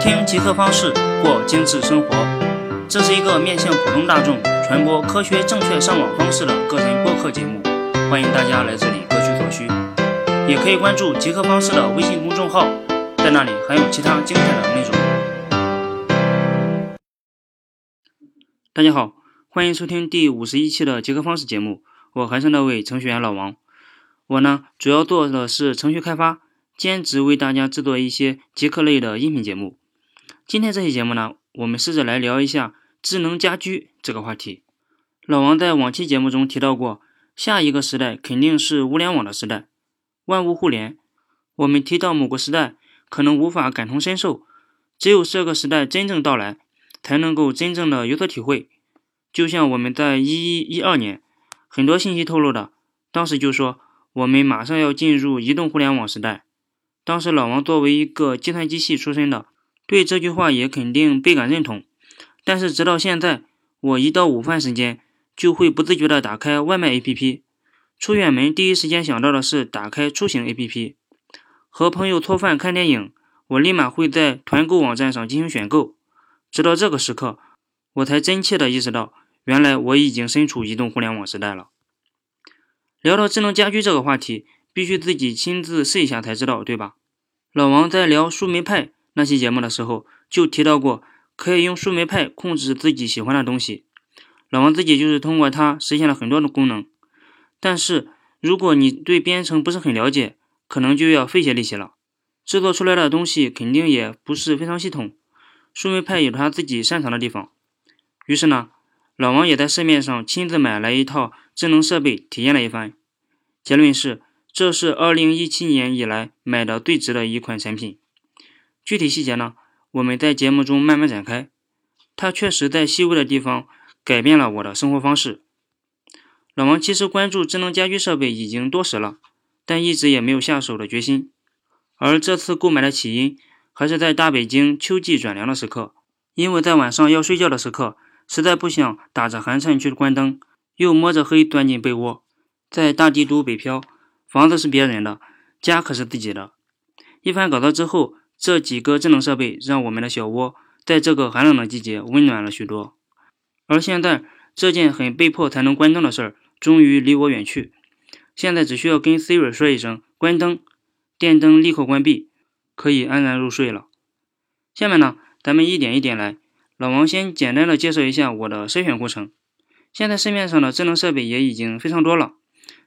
听极客方式过精致生活，这是一个面向普通大众传播科学正确上网方式的个人播客节目，欢迎大家来这里各取所需。也可以关注极客方式的微信公众号，在那里还有其他精彩的内容。大家好，欢迎收听第五十一期的极客方式节目，我还是那位程序员老王。我呢，主要做的是程序开发。兼职为大家制作一些极客类的音频节目。今天这期节目呢，我们试着来聊一下智能家居这个话题。老王在往期节目中提到过，下一个时代肯定是物联网的时代，万物互联。我们提到某个时代，可能无法感同身受，只有这个时代真正到来，才能够真正的有所体会。就像我们在一一一二年，很多信息透露的，当时就说我们马上要进入移动互联网时代。当时老王作为一个计算机系出身的，对这句话也肯定倍感认同。但是直到现在，我一到午饭时间就会不自觉地打开外卖 APP，出远门第一时间想到的是打开出行 APP。和朋友搓饭看电影，我立马会在团购网站上进行选购。直到这个时刻，我才真切地意识到，原来我已经身处移动互联网时代了。聊到智能家居这个话题，必须自己亲自试一下才知道，对吧？老王在聊树莓派那期节目的时候，就提到过可以用树莓派控制自己喜欢的东西。老王自己就是通过它实现了很多的功能。但是如果你对编程不是很了解，可能就要费些力气了，制作出来的东西肯定也不是非常系统。树莓派有他自己擅长的地方。于是呢，老王也在市面上亲自买来一套智能设备体验了一番，结论是。这是二零一七年以来买的最值的一款产品。具体细节呢，我们在节目中慢慢展开。它确实在细微的地方改变了我的生活方式。老王其实关注智能家居设备已经多时了，但一直也没有下手的决心。而这次购买的起因，还是在大北京秋季转凉的时刻，因为在晚上要睡觉的时刻，实在不想打着寒颤去关灯，又摸着黑钻进被窝，在大帝都北漂。房子是别人的，家可是自己的。一番搞造之后，这几个智能设备让我们的小窝在这个寒冷的季节温暖了许多。而现在，这件很被迫才能关灯的事儿，终于离我远去。现在只需要跟 Siri 说一声“关灯”，电灯立刻关闭，可以安然入睡了。下面呢，咱们一点一点来。老王先简单的介绍一下我的筛选过程。现在市面上的智能设备也已经非常多了。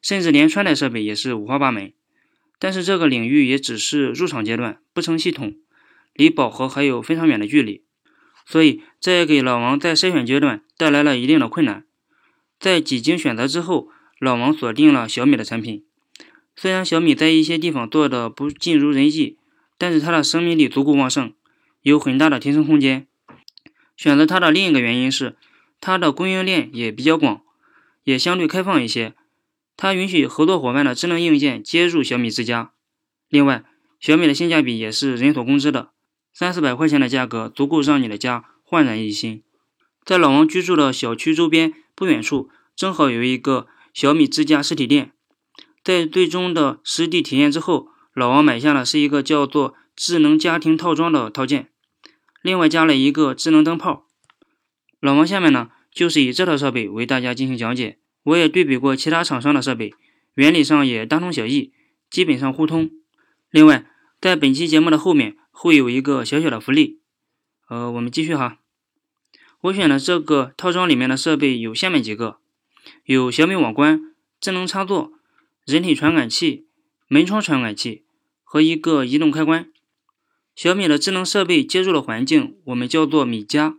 甚至连穿戴设备也是五花八门，但是这个领域也只是入场阶段，不成系统，离饱和还有非常远的距离，所以这也给老王在筛选阶段带来了一定的困难。在几经选择之后，老王锁定了小米的产品。虽然小米在一些地方做的不尽如人意，但是它的生命力足够旺盛，有很大的提升空间。选择它的另一个原因是，它的供应链也比较广，也相对开放一些。它允许合作伙伴的智能硬件接入小米之家。另外，小米的性价比也是人所共知的，三四百块钱的价格足够让你的家焕然一新。在老王居住的小区周边不远处，正好有一个小米之家实体店。在最终的实地体验之后，老王买下的是一个叫做“智能家庭套装”的套件，另外加了一个智能灯泡。老王下面呢，就是以这套设备为大家进行讲解。我也对比过其他厂商的设备，原理上也大同小异，基本上互通。另外，在本期节目的后面会有一个小小的福利，呃，我们继续哈。我选的这个套装里面的设备有下面几个：有小米网关、智能插座、人体传感器、门窗传感器和一个移动开关。小米的智能设备接入的环境我们叫做米家，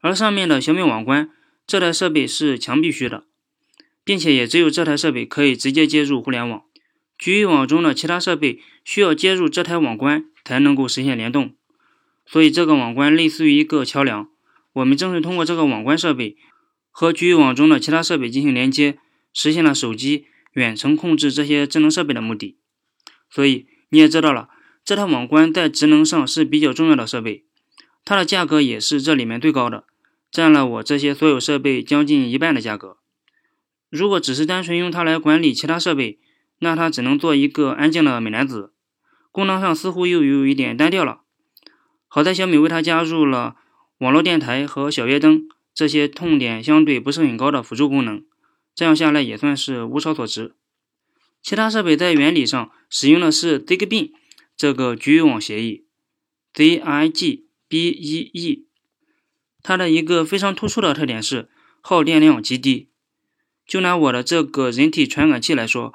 而上面的小米网关这台设备是墙必须的。并且也只有这台设备可以直接接入互联网，局域网中的其他设备需要接入这台网关才能够实现联动，所以这个网关类似于一个桥梁。我们正是通过这个网关设备和局域网中的其他设备进行连接，实现了手机远程控制这些智能设备的目的。所以你也知道了，这台网关在职能上是比较重要的设备，它的价格也是这里面最高的，占了我这些所有设备将近一半的价格。如果只是单纯用它来管理其他设备，那它只能做一个安静的美男子，功能上似乎又有一点单调了。好在小米为它加入了网络电台和小夜灯这些痛点相对不是很高的辅助功能，这样下来也算是物超所值。其他设备在原理上使用的是 Zigbee 这个局域网协议，Zigbee。它的一个非常突出的特点是耗电量极低。就拿我的这个人体传感器来说，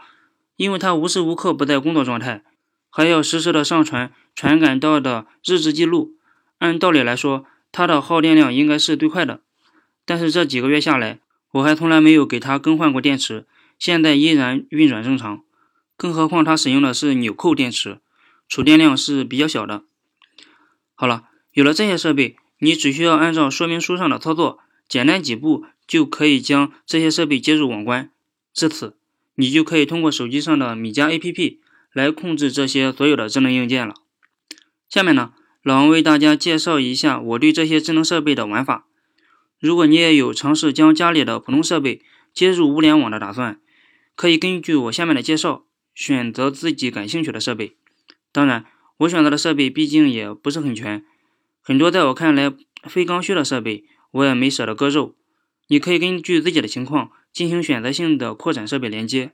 因为它无时无刻不在工作状态，还要实时的上传传感到的日志记录，按道理来说，它的耗电量应该是最快的。但是这几个月下来，我还从来没有给它更换过电池，现在依然运转正常。更何况它使用的是纽扣电池，储电量是比较小的。好了，有了这些设备。你只需要按照说明书上的操作，简单几步就可以将这些设备接入网关。至此，你就可以通过手机上的米家 APP 来控制这些所有的智能硬件了。下面呢，老王为大家介绍一下我对这些智能设备的玩法。如果你也有尝试将家里的普通设备接入物联网的打算，可以根据我下面的介绍选择自己感兴趣的设备。当然，我选择的设备毕竟也不是很全。很多在我看来非刚需的设备，我也没舍得割肉。你可以根据自己的情况进行选择性的扩展设备连接。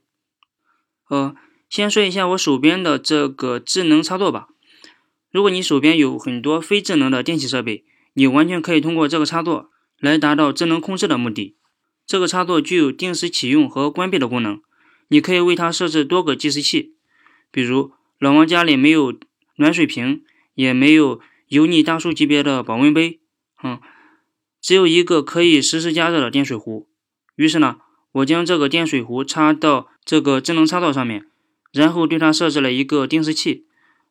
呃，先说一下我手边的这个智能插座吧。如果你手边有很多非智能的电器设备，你完全可以通过这个插座来达到智能控制的目的。这个插座具有定时启用和关闭的功能，你可以为它设置多个计时器。比如老王家里没有暖水瓶，也没有。油腻大叔级别的保温杯，嗯，只有一个可以实时加热的电水壶。于是呢，我将这个电水壶插到这个智能插座上面，然后对它设置了一个定时器，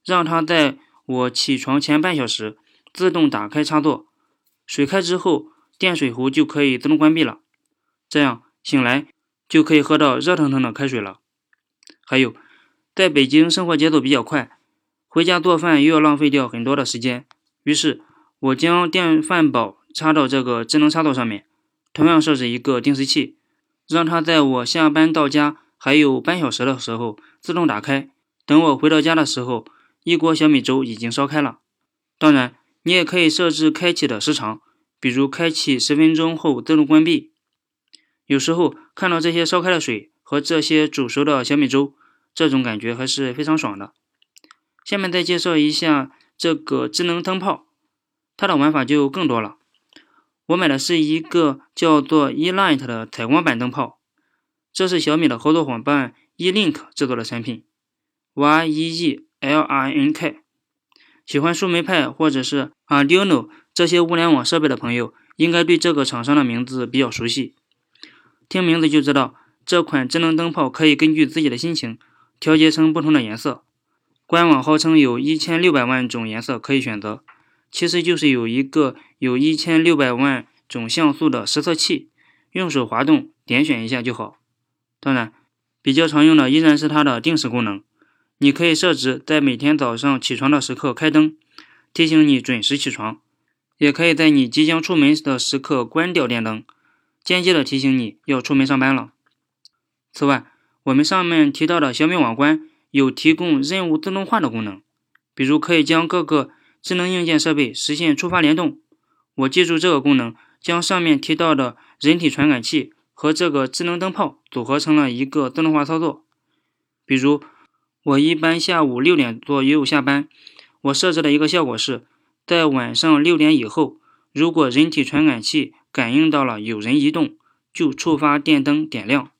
让它在我起床前半小时自动打开插座。水开之后，电水壶就可以自动关闭了。这样醒来就可以喝到热腾腾的开水了。还有，在北京生活节奏比较快。回家做饭又要浪费掉很多的时间，于是我将电饭煲插到这个智能插座上面，同样设置一个定时器，让它在我下班到家还有半小时的时候自动打开。等我回到家的时候，一锅小米粥已经烧开了。当然，你也可以设置开启的时长，比如开启十分钟后自动关闭。有时候看到这些烧开的水和这些煮熟的小米粥，这种感觉还是非常爽的。下面再介绍一下这个智能灯泡，它的玩法就更多了。我买的是一个叫做 eLight 的采光板灯泡，这是小米的合作伙伴 eLink 制作的产品，Y-E-E-L-I-N-K。喜欢树莓派或者是 Arduino 这些物联网设备的朋友，应该对这个厂商的名字比较熟悉。听名字就知道，这款智能灯泡可以根据自己的心情调节成不同的颜色。官网号称有一千六百万种颜色可以选择，其实就是有一个有一千六百万种像素的实测器，用手滑动点选一下就好。当然，比较常用的依然是它的定时功能，你可以设置在每天早上起床的时刻开灯，提醒你准时起床；也可以在你即将出门的时刻关掉电灯，间接的提醒你要出门上班了。此外，我们上面提到的小米网关。有提供任务自动化的功能，比如可以将各个智能硬件设备实现触发联动。我借助这个功能，将上面提到的人体传感器和这个智能灯泡组合成了一个自动化操作。比如，我一般下午六点左右下班，我设置的一个效果是，在晚上六点以后，如果人体传感器感应到了有人移动，就触发电灯点亮。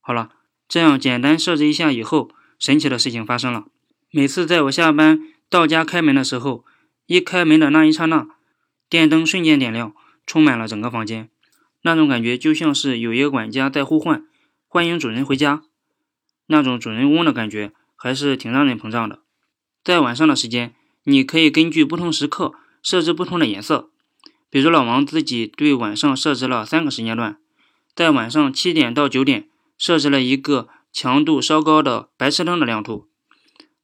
好了，这样简单设置一下以后。神奇的事情发生了。每次在我下班到家开门的时候，一开门的那一刹那，电灯瞬间点亮，充满了整个房间。那种感觉就像是有一个管家在呼唤，欢迎主人回家。那种主人翁的感觉还是挺让人膨胀的。在晚上的时间，你可以根据不同时刻设置不同的颜色。比如老王自己对晚上设置了三个时间段，在晚上七点到九点设置了一个。强度稍高的白炽灯的亮度，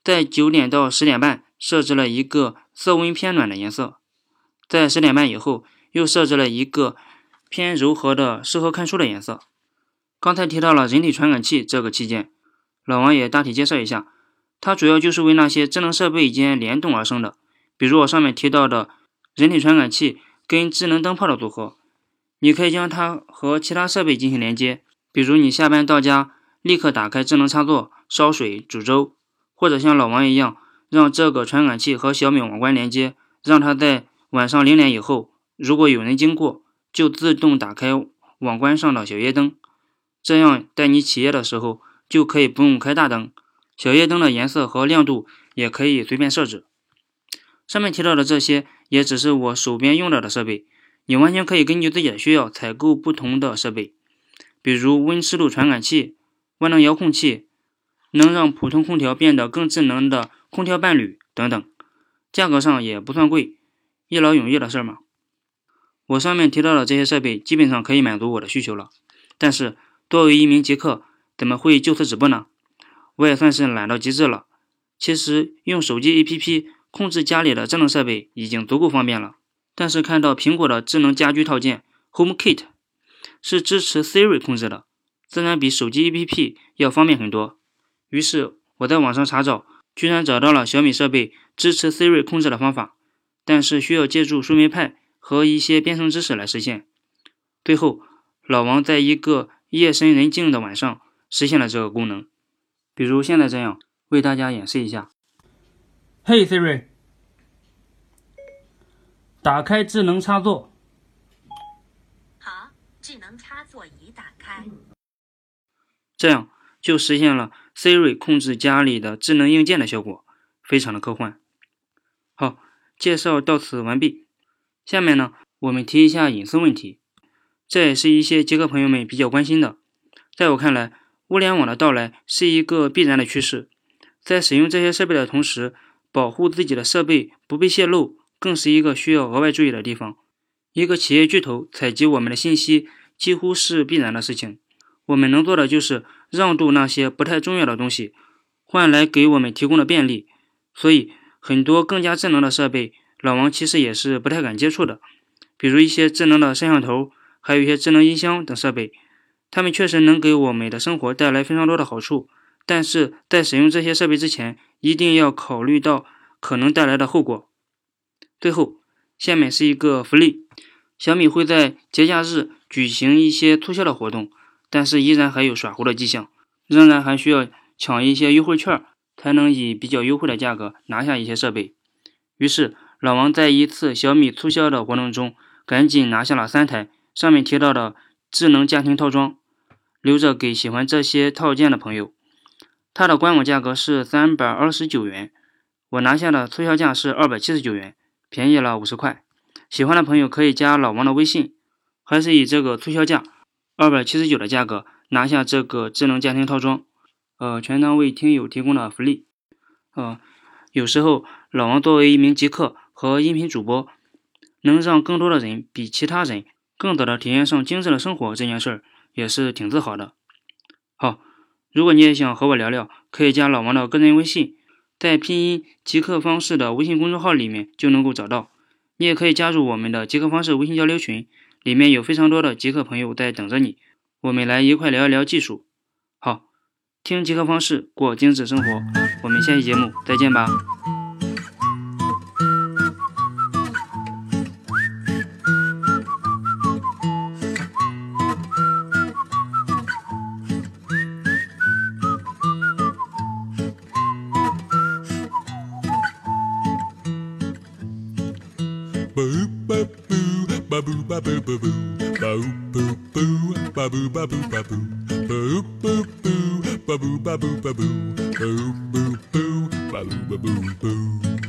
在九点到十点半设置了一个色温偏暖的颜色，在十点半以后又设置了一个偏柔和的适合看书的颜色。刚才提到了人体传感器这个器件，老王也大体介绍一下，它主要就是为那些智能设备间联动而生的，比如我上面提到的人体传感器跟智能灯泡的组合，你可以将它和其他设备进行连接，比如你下班到家，立刻打开智能插座烧水煮粥，或者像老王一样，让这个传感器和小米网关连接，让它在晚上零点以后，如果有人经过，就自动打开网关上的小夜灯，这样在你起夜的时候就可以不用开大灯，小夜灯的颜色和亮度也可以随便设置。上面提到的这些也只是我手边用到的设备，你完全可以根据自己的需要采购不同的设备，比如温湿度传感器、万能遥控器，能让普通空调变得更智能的空调伴侣等等，价格上也不算贵，一劳永逸的事儿嘛。我上面提到的这些设备基本上可以满足我的需求了，但是作为一名极客，怎么会就此止步呢？我也算是懒到极致了。其实用手机 APP。控制家里的智能设备已经足够方便了，但是看到苹果的智能家居套件 HomeKit 是支持 Siri 控制的，自然比手机 APP 要方便很多。于是我在网上查找，居然找到了小米设备支持 Siri 控制的方法，但是需要借助树莓派和一些编程知识来实现。最后，老王在一个夜深人静的晚上实现了这个功能，比如现在这样，为大家演示一下。Hey Siri，打开智能插座。好，智能插座已打开。这样就实现了 Siri 控制家里的智能硬件的效果，非常的科幻。好，介绍到此完毕。下面呢，我们提一下隐私问题，这也是一些极客朋友们比较关心的。在我看来，物联网的到来是一个必然的趋势，在使用这些设备的同时。保护自己的设备不被泄露，更是一个需要额外注意的地方。一个企业巨头采集我们的信息，几乎是必然的事情。我们能做的就是让渡那些不太重要的东西，换来给我们提供的便利。所以，很多更加智能的设备，老王其实也是不太敢接触的。比如一些智能的摄像头，还有一些智能音箱等设备，它们确实能给我们的生活带来非常多的好处。但是在使用这些设备之前，一定要考虑到可能带来的后果。最后，下面是一个福利：小米会在节假日举行一些促销的活动，但是依然还有耍猴的迹象，仍然还需要抢一些优惠券，才能以比较优惠的价格拿下一些设备。于是，老王在一次小米促销的活动中，赶紧拿下了三台上面提到的智能家庭套装，留着给喜欢这些套件的朋友。它的官网价格是三百二十九元，我拿下的促销价是二百七十九元，便宜了五十块。喜欢的朋友可以加老王的微信，还是以这个促销价二百七十九的价格拿下这个智能家庭套装。呃，全当为听友提供的福利。呃，有时候老王作为一名极客和音频主播，能让更多的人比其他人更早的体验上精致的生活这件事儿，也是挺自豪的。好。如果你也想和我聊聊，可以加老王的个人微信，在拼音极客方式的微信公众号里面就能够找到。你也可以加入我们的极客方式微信交流群，里面有非常多的极客朋友在等着你，我们来一块聊一聊技术。好，听极客方式过精致生活，我们下期节目再见吧。baboo baboo baboo boo boo boo baboo baboo baboo boo boo boo baboo baboo baboo boo boo boo baboo baboo boo